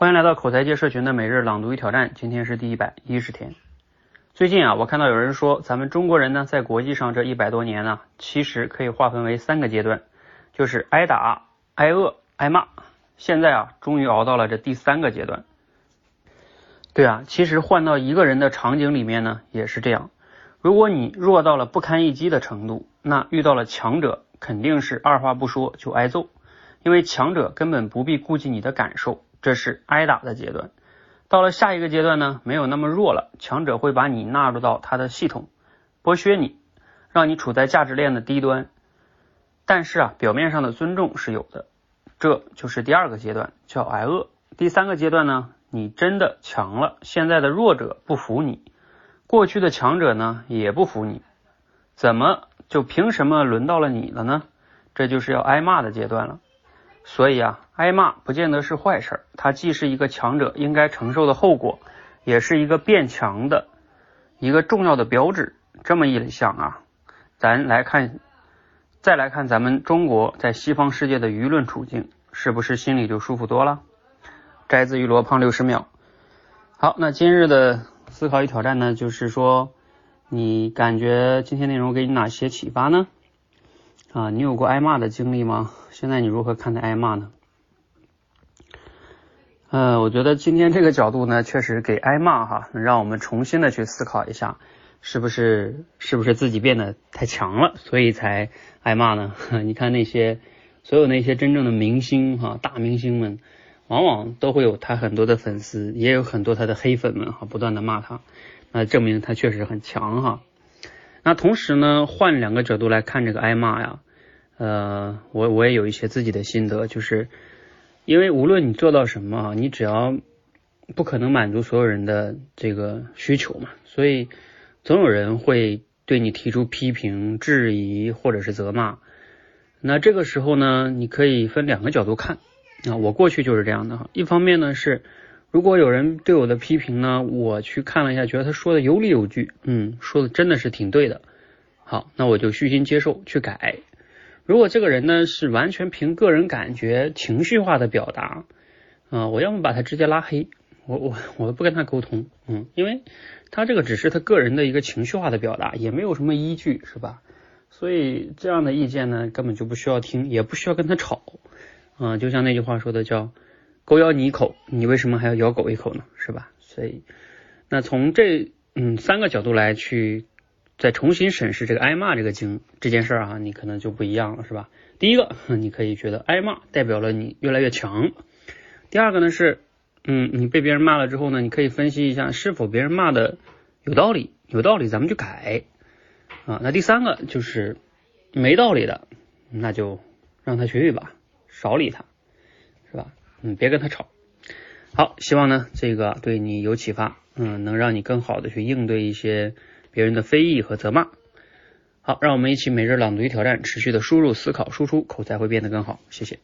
欢迎来到口才界社群的每日朗读与挑战，今天是第一百一十天。最近啊，我看到有人说，咱们中国人呢，在国际上这一百多年呢，其实可以划分为三个阶段，就是挨打、挨饿、挨骂。现在啊，终于熬到了这第三个阶段。对啊，其实换到一个人的场景里面呢，也是这样。如果你弱到了不堪一击的程度，那遇到了强者，肯定是二话不说就挨揍，因为强者根本不必顾及你的感受。这是挨打的阶段，到了下一个阶段呢，没有那么弱了，强者会把你纳入到他的系统，剥削你，让你处在价值链的低端。但是啊，表面上的尊重是有的，这就是第二个阶段，叫挨饿。第三个阶段呢，你真的强了，现在的弱者不服你，过去的强者呢也不服你，怎么就凭什么轮到了你了呢？这就是要挨骂的阶段了。所以啊，挨骂不见得是坏事，它既是一个强者应该承受的后果，也是一个变强的一个重要的标志。这么一想啊，咱来看，再来看咱们中国在西方世界的舆论处境，是不是心里就舒服多了？摘自于罗胖六十秒。好，那今日的思考与挑战呢，就是说，你感觉今天内容给你哪些启发呢？啊，你有过挨骂的经历吗？现在你如何看待挨骂呢？呃，我觉得今天这个角度呢，确实给挨骂哈，让我们重新的去思考一下，是不是是不是自己变得太强了，所以才挨骂呢？你看那些所有那些真正的明星哈，大明星们，往往都会有他很多的粉丝，也有很多他的黑粉们哈，不断的骂他，那证明他确实很强哈。那同时呢，换两个角度来看这个挨骂呀，呃，我我也有一些自己的心得，就是因为无论你做到什么，你只要不可能满足所有人的这个需求嘛，所以总有人会对你提出批评、质疑或者是责骂。那这个时候呢，你可以分两个角度看啊，我过去就是这样的哈，一方面呢是。如果有人对我的批评呢，我去看了一下，觉得他说的有理有据，嗯，说的真的是挺对的。好，那我就虚心接受去改。如果这个人呢是完全凭个人感觉、情绪化的表达，啊，我要么把他直接拉黑，我我我不跟他沟通，嗯，因为他这个只是他个人的一个情绪化的表达，也没有什么依据，是吧？所以这样的意见呢，根本就不需要听，也不需要跟他吵，啊，就像那句话说的叫。狗咬你一口，你为什么还要咬狗一口呢？是吧？所以，那从这嗯三个角度来去再重新审视这个挨骂这个经这件事儿啊，你可能就不一样了，是吧？第一个，你可以觉得挨骂代表了你越来越强；第二个呢是，嗯，你被别人骂了之后呢，你可以分析一下是否别人骂的有道理，有道理咱们就改啊。那第三个就是没道理的，那就让他去吧，少理他，是吧？嗯，别跟他吵。好，希望呢这个对你有启发，嗯，能让你更好的去应对一些别人的非议和责骂。好，让我们一起每日朗读与挑战，持续的输入、思考、输出，口才会变得更好。谢谢。